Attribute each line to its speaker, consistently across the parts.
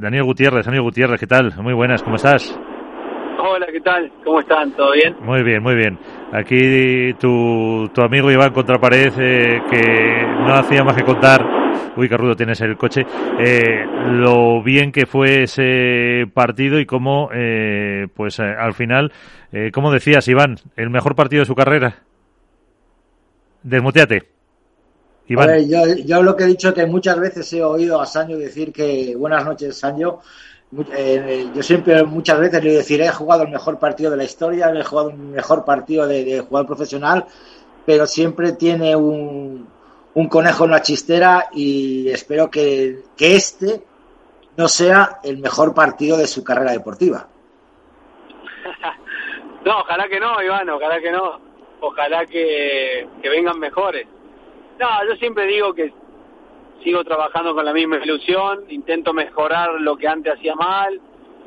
Speaker 1: Daniel Gutiérrez, Daniel Gutiérrez, ¿qué tal? Muy buenas, ¿cómo estás?
Speaker 2: Hola, ¿qué tal? ¿Cómo están? ¿Todo bien?
Speaker 1: Muy bien, muy bien. Aquí tu, tu amigo Iván Contrapared, eh, que no hacía más que contar, uy, qué rudo tienes el coche, eh, lo bien que fue ese partido y cómo, eh, pues eh, al final, eh, ¿cómo decías, Iván, el mejor partido de su carrera? Desmuteate.
Speaker 3: Iván. A ver, yo, yo, lo que he dicho que muchas veces he oído a Sancho decir que buenas noches, Sancho. Eh, yo siempre, muchas veces le deciré, he jugado el mejor partido de la historia, he jugado el mejor partido de, de jugador profesional, pero siempre tiene un, un, conejo en la chistera y espero que, que este no sea el mejor partido de su carrera deportiva.
Speaker 2: no, ojalá que no, Iván, ojalá que no. Ojalá que, que vengan mejores. No, yo siempre digo que sigo trabajando con la misma ilusión, intento mejorar lo que antes hacía mal,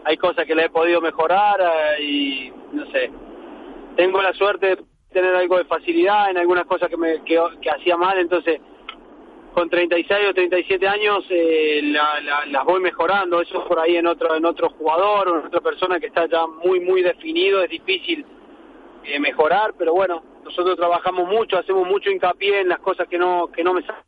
Speaker 2: hay cosas que le he podido mejorar eh, y no sé, tengo la suerte de tener algo de facilidad en algunas cosas que, me, que, hacía mal, entonces con 36 o 37 años eh, la, las voy mejorando, eso por ahí en otro, en otro jugador o en otra persona que está ya muy, muy definido, es difícil eh, mejorar, pero bueno, nosotros trabajamos mucho, hacemos mucho hincapié en las cosas que no, que no me salen.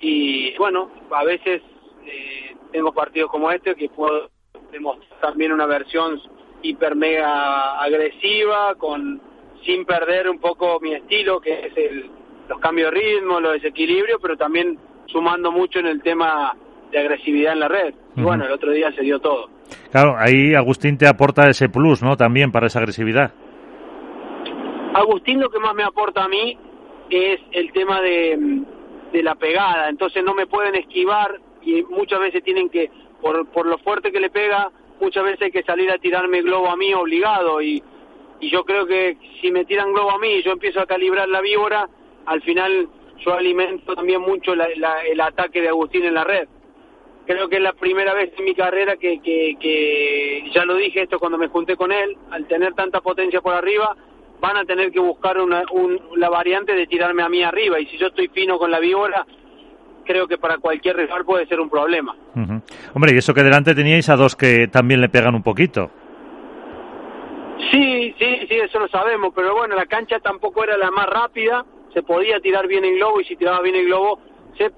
Speaker 2: Y bueno, a veces eh, tengo partidos como este que puedo demostrar también una versión hiper mega agresiva, con sin perder un poco mi estilo, que es el, los cambios de ritmo, los desequilibrios, pero también sumando mucho en el tema de agresividad en la red. Y uh -huh. bueno, el otro día se dio todo.
Speaker 1: Claro, ahí Agustín te aporta ese plus, ¿no? También para esa agresividad.
Speaker 2: Agustín lo que más me aporta a mí es el tema de, la pegada, entonces no me pueden esquivar y muchas veces tienen que, por, lo fuerte que le pega, muchas veces hay que salir a tirarme globo a mí obligado y, yo creo que si me tiran globo a mí y yo empiezo a calibrar la víbora, al final yo alimento también mucho la, la, el ataque de Agustín en la red. Creo que es la primera vez en mi carrera que ya lo dije esto cuando me junté con él, al tener tanta potencia por arriba, van a tener que buscar una, un, la variante de tirarme a mí arriba y si yo estoy fino con la víbora creo que para cualquier rival puede ser un problema.
Speaker 1: Uh -huh. Hombre, y eso que delante teníais a dos que también le pegan un poquito.
Speaker 2: Sí, sí, sí, eso lo sabemos, pero bueno, la cancha tampoco era la más rápida, se podía tirar bien en globo y si tiraba bien en globo se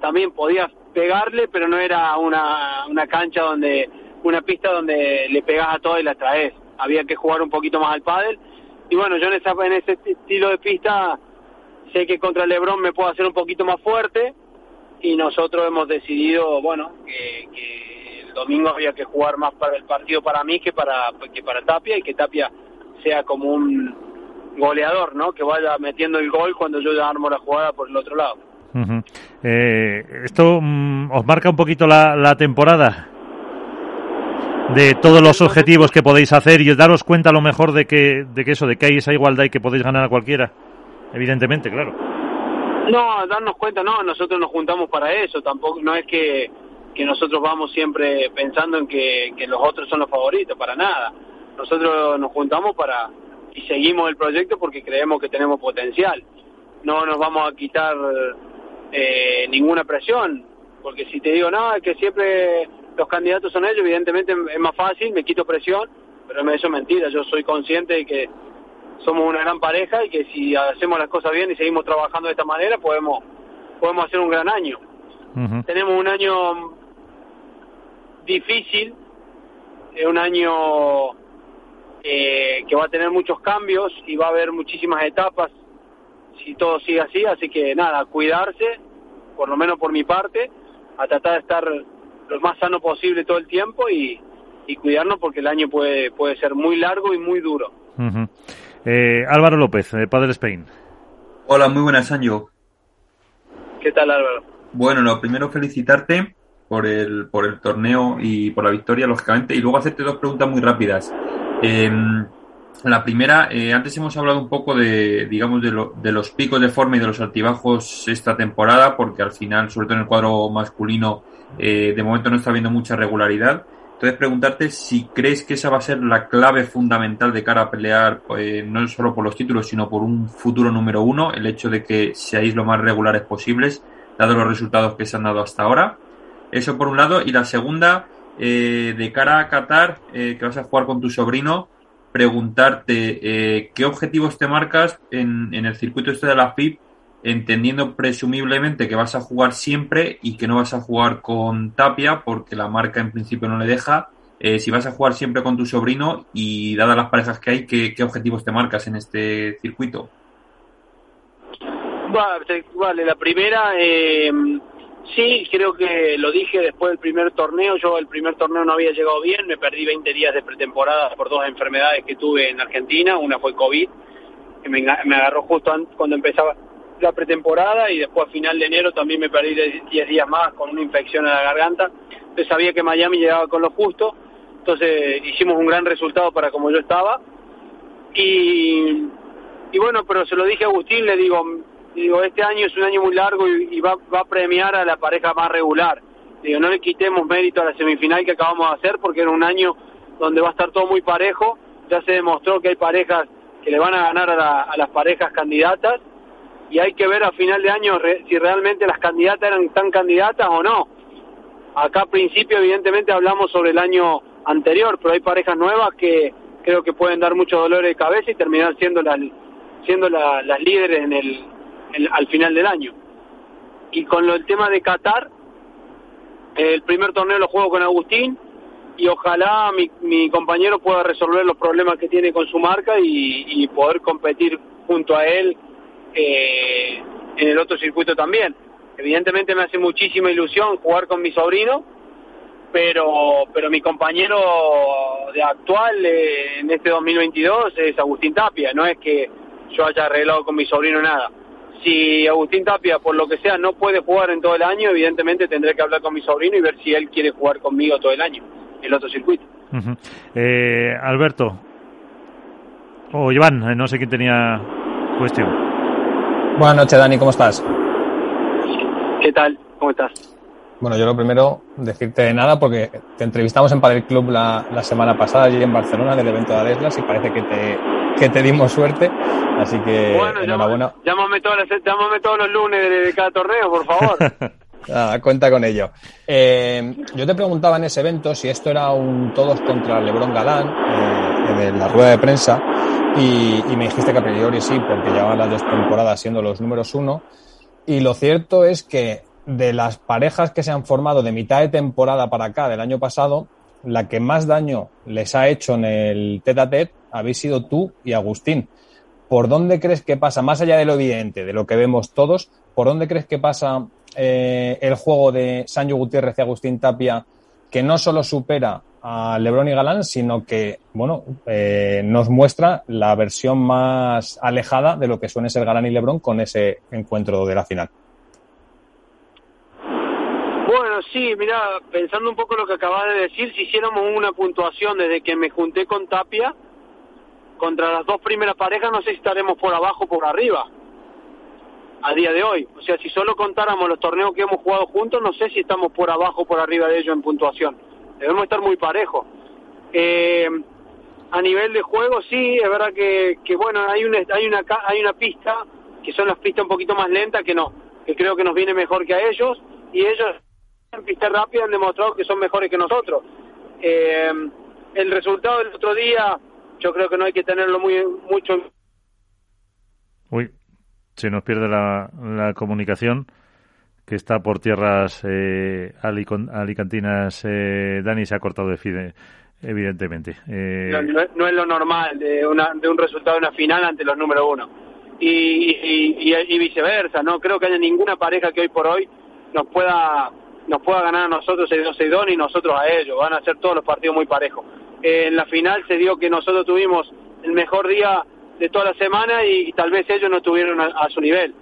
Speaker 2: también podía pegarle, pero no era una, una cancha donde, una pista donde le pegas a todo y la traes. Había que jugar un poquito más al pádel y bueno, yo en, esa, en ese estilo de pista sé que contra LeBron me puedo hacer un poquito más fuerte y nosotros hemos decidido, bueno, que, que el domingo había que jugar más para el partido para mí que para, que para Tapia y que Tapia sea como un goleador, ¿no? Que vaya metiendo el gol cuando yo ya armo la jugada por el otro lado.
Speaker 1: Eh, ¿Esto um, os marca un poquito la, la temporada? De todos los objetivos que podéis hacer y daros cuenta a lo mejor de que, de que eso, de que hay esa igualdad y que podéis ganar a cualquiera. Evidentemente, claro.
Speaker 2: No, darnos cuenta, no, nosotros nos juntamos para eso, tampoco, no es que, que nosotros vamos siempre pensando en que, que los otros son los favoritos, para nada. Nosotros nos juntamos para, y seguimos el proyecto porque creemos que tenemos potencial. No nos vamos a quitar eh, ninguna presión, porque si te digo, no, es que siempre los candidatos son ellos, evidentemente es más fácil, me quito presión, pero eso es mentira, yo soy consciente de que somos una gran pareja y que si hacemos las cosas bien y seguimos trabajando de esta manera, podemos podemos hacer un gran año. Uh -huh. Tenemos un año difícil, es un año eh, que va a tener muchos cambios y va a haber muchísimas etapas si todo sigue así, así que nada, cuidarse, por lo menos por mi parte, a tratar de estar lo más sano posible todo el tiempo y, y cuidarnos porque el año puede, puede ser muy largo y muy duro.
Speaker 1: Uh -huh. eh, Álvaro López, de Padre Spain.
Speaker 4: Hola, muy buenas, Anjo.
Speaker 2: ¿Qué tal, Álvaro?
Speaker 4: Bueno, lo primero felicitarte por el, por el torneo y por la victoria, lógicamente, y luego hacerte dos preguntas muy rápidas. Eh, la primera, eh, antes hemos hablado un poco de, digamos, de, lo, de, los picos de forma y de los altibajos esta temporada, porque al final, sobre todo en el cuadro masculino, eh, de momento no está habiendo mucha regularidad. Entonces, preguntarte si crees que esa va a ser la clave fundamental de cara a pelear, eh, no solo por los títulos, sino por un futuro número uno, el hecho de que seáis lo más regulares posibles, dado los resultados que se han dado hasta ahora. Eso por un lado. Y la segunda, eh, de cara a Qatar, eh, que vas a jugar con tu sobrino, preguntarte eh, qué objetivos te marcas en, en el circuito este de la FIP, entendiendo presumiblemente que vas a jugar siempre y que no vas a jugar con Tapia porque la marca en principio no le deja. si vas a jugar siempre con tu sobrino y dadas las parejas que hay, ¿qué, qué objetivos te marcas en este circuito?
Speaker 2: Vale, la primera, eh, sí, creo que lo dije después del primer torneo. Yo el primer torneo no había llegado bien, me perdí 20 días de pretemporada por dos enfermedades que tuve en Argentina. Una fue COVID, que me, agarró justo cuando empezaba la pretemporada y después a final de enero también me perdí 10 días más con una infección en la garganta. Entonces sabía que Miami llegaba con lo justo. Entonces hicimos un gran resultado para como yo estaba. Y, y bueno, pero se lo dije a Agustín, le digo, digo, este año es un año muy largo y, va, va, a premiar a la pareja más regular. Digo, no le quitemos mérito a la semifinal que acabamos de hacer porque era un año donde va a estar todo muy parejo. Ya se demostró que hay parejas que le van a ganar a, las parejas candidatas y hay que ver a final de año si realmente las candidatas eran tan candidatas o no. Acá al principio evidentemente hablamos sobre el año anterior, pero hay parejas nuevas que creo que pueden dar mucho dolor de cabeza y terminar siendo las siendo las líderes en el al final del año. Y con lo, el tema de Qatar, el primer torneo lo juego con Agustín y ojalá mi, mi compañero pueda resolver los problemas que tiene con su marca y, poder competir junto a él eh, en el otro circuito también. Evidentemente me hace muchísima ilusión jugar con mi sobrino, pero pero mi compañero de actual eh, en este 2022 es Agustín Tapia, no es que yo haya arreglado con mi sobrino nada si Agustín Tapia, por lo que sea, no puede jugar en todo el año, evidentemente tendré que hablar con mi sobrino y ver si él quiere jugar conmigo todo el año, en el otro circuito.
Speaker 1: eh, Alberto, o Iván, eh, no sé quién tenía cuestión.
Speaker 5: Buenas noches, Dani, ¿cómo estás?
Speaker 2: ¿Qué tal? ¿Cómo estás?
Speaker 5: Bueno, yo lo primero, decirte nada, porque te entrevistamos en Padel Club la, la semana pasada allí en Barcelona del evento de Adeslas y parece que te, que te dimos suerte. Así que bueno, enhorabuena.
Speaker 2: Llámame, todos los, llámame todos los lunes de, cada torneo, por favor.
Speaker 5: Ah, cuenta con ello. Eh, yo te preguntaba en ese evento si esto era un todos contra Lebron Galán eh, en la rueda de prensa y, y, me dijiste que a priori sí, porque llevaban las dos temporadas siendo los números uno. Y lo cierto es que de las parejas que se han formado de mitad de temporada para acá del año pasado, la que más daño les ha hecho en el tete a tete habéis sido tú y Agustín. ¿Por dónde crees que pasa, más allá de lo evidente, de lo que vemos todos, por dónde crees que pasa eh, el juego de Sancho Gutiérrez y Agustín Tapia, que no solo supera a Lebron y Galán, sino que, bueno, eh, nos muestra la versión más alejada de lo que suele ser Galán y Lebron con ese encuentro de la final?
Speaker 2: Bueno, sí, mira, pensando un poco lo que acabas de decir, si hiciéramos una puntuación desde que me junté con Tapia, contra las dos primeras parejas no sé si estaremos por abajo o por arriba a día de hoy. O sea, si solo contáramos los torneos que hemos jugado juntos, no sé si estamos por abajo o por arriba de ellos en puntuación. Debemos estar muy parejos. Eh, a nivel de juego, sí, es verdad que, bueno, hay una, hay, una, hay una pista, que son las pistas un poquito más lentas, que no, que creo que nos viene mejor que a ellos, y ellos en pista rápida han demostrado que son mejores que nosotros. Eh, el resultado del otro día yo creo que no hay que tenerlo muy mucho.
Speaker 1: Uy, se nos pierde la, la comunicación que está por tierras eh, alicantinas. Eh, Dani se ha cortado de FIDE, evidentemente.
Speaker 2: Eh, no, es lo normal de, una, de un resultado de una final ante los número uno. Y, y, viceversa, no creo que haya ninguna pareja que hoy por hoy nos pueda nos pueda ganar a nosotros 6-2-6-2 ni nosotros a ellos. Van a ser todos los partidos muy parejos en la final se dio que nosotros tuvimos el mejor día de toda la semana y, tal vez ellos no estuvieron a, su nivel.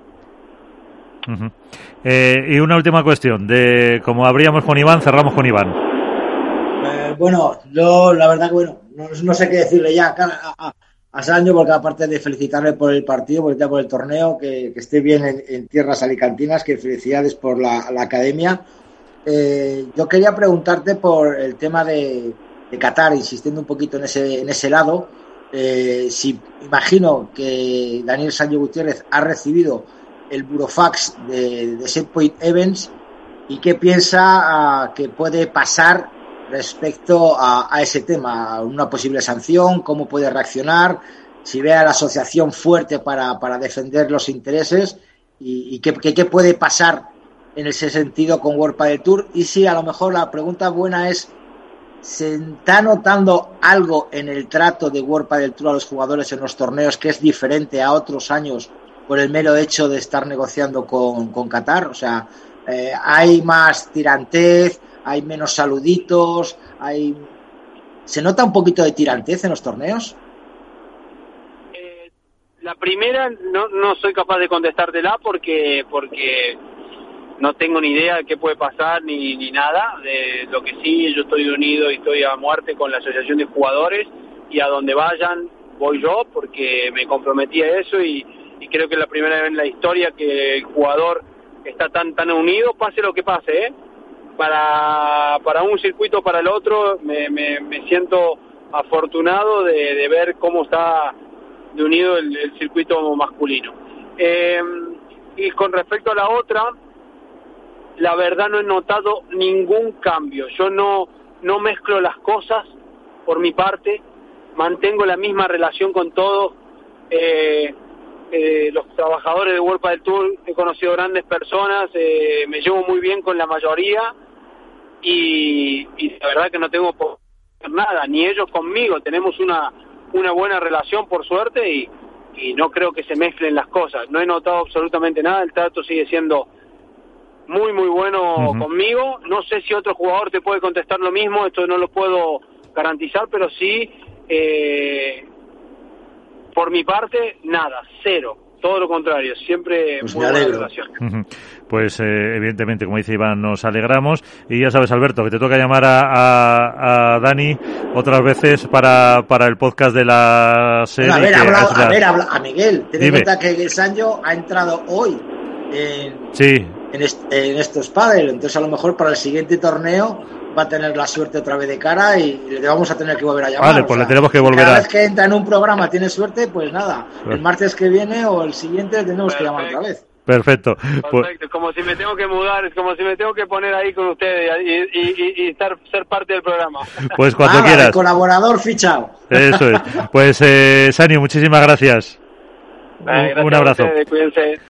Speaker 1: Eh, y una última cuestión, de como abríamos con Iván, cerramos con Iván.
Speaker 3: Eh, bueno, yo la verdad que bueno, no, sé qué decirle ya a, a, Sancho, porque aparte de felicitarle por el partido, por el, por el torneo, que, esté bien en, tierras alicantinas, que felicidades por la, academia. Eh, yo quería preguntarte por el tema de, de Qatar, insistiendo un poquito en ese, en ese lado, eh, si imagino que Daniel Sánchez Gutiérrez ha recibido el burofax de, Setpoint Events y qué piensa ah, que puede pasar respecto a, ese tema, una posible sanción, cómo puede reaccionar, si ve a la asociación fuerte para, para defender los intereses y, qué, qué, puede pasar en ese sentido con World del Tour y si a lo mejor la pregunta buena es ¿Se está notando algo en el trato de World del Tour a los jugadores en los torneos que es diferente a otros años por el mero hecho de estar negociando con, con Qatar? O sea, eh, hay más tirantez, hay menos saluditos, hay... ¿Se nota un poquito de tirantez en los torneos?
Speaker 2: Eh, la primera no, no soy capaz de contestártela porque porque no tengo ni idea de qué puede pasar ni, ni nada. De lo que sí, yo estoy unido y estoy a muerte con la Asociación de Jugadores y a donde vayan voy yo porque me comprometí a eso y, creo que es la primera vez en la historia que el jugador está tan tan unido, pase lo que pase, ¿eh? Para, para un circuito para el otro me, me, siento afortunado de, ver cómo está de unido el, circuito masculino. Eh, y con respecto a la otra, la verdad no he notado ningún cambio. Yo no, no mezclo las cosas por mi parte, mantengo la misma relación con todos eh, eh, los trabajadores de World del Tour. He conocido grandes personas, eh, me llevo muy bien con la mayoría y, la verdad que no tengo por nada, ni ellos conmigo. Tenemos una, una buena relación por suerte y no creo que se mezclen las cosas. No he notado absolutamente nada, el trato sigue siendo muy, muy bueno conmigo. No sé si otro jugador te puede contestar lo mismo, esto no lo puedo garantizar, pero sí, eh, por mi parte, nada, cero. Todo lo contrario, siempre
Speaker 3: pues muy buena relación.
Speaker 1: Pues eh, evidentemente, como dice Iván, nos alegramos. Y ya sabes, Alberto, que te toca llamar a, a, Dani otras veces para, para el podcast de la serie.
Speaker 3: a ver, a ver, a Miguel, ten en cuenta que Sancho ha entrado hoy en,
Speaker 1: sí
Speaker 3: en, en estos pádel. Entonces, a lo mejor para el siguiente torneo va a tener la suerte otra vez de cara y le vamos a tener que volver a llamar.
Speaker 1: Vale, pues le tenemos que volver
Speaker 3: cada
Speaker 1: a.
Speaker 3: vez que entra en un programa tiene suerte, pues nada, el martes que viene o el siguiente tenemos que llamar otra vez.
Speaker 1: Perfecto.
Speaker 2: Pues Perfecto. Como si me tengo que mudar, es como si me tengo que poner ahí con ustedes y, y, estar, ser parte del programa.
Speaker 1: Pues cuando quieras.
Speaker 3: colaborador fichado.
Speaker 1: Eso es. Pues, eh, Sani, muchísimas gracias. un, abrazo.
Speaker 2: cuídense.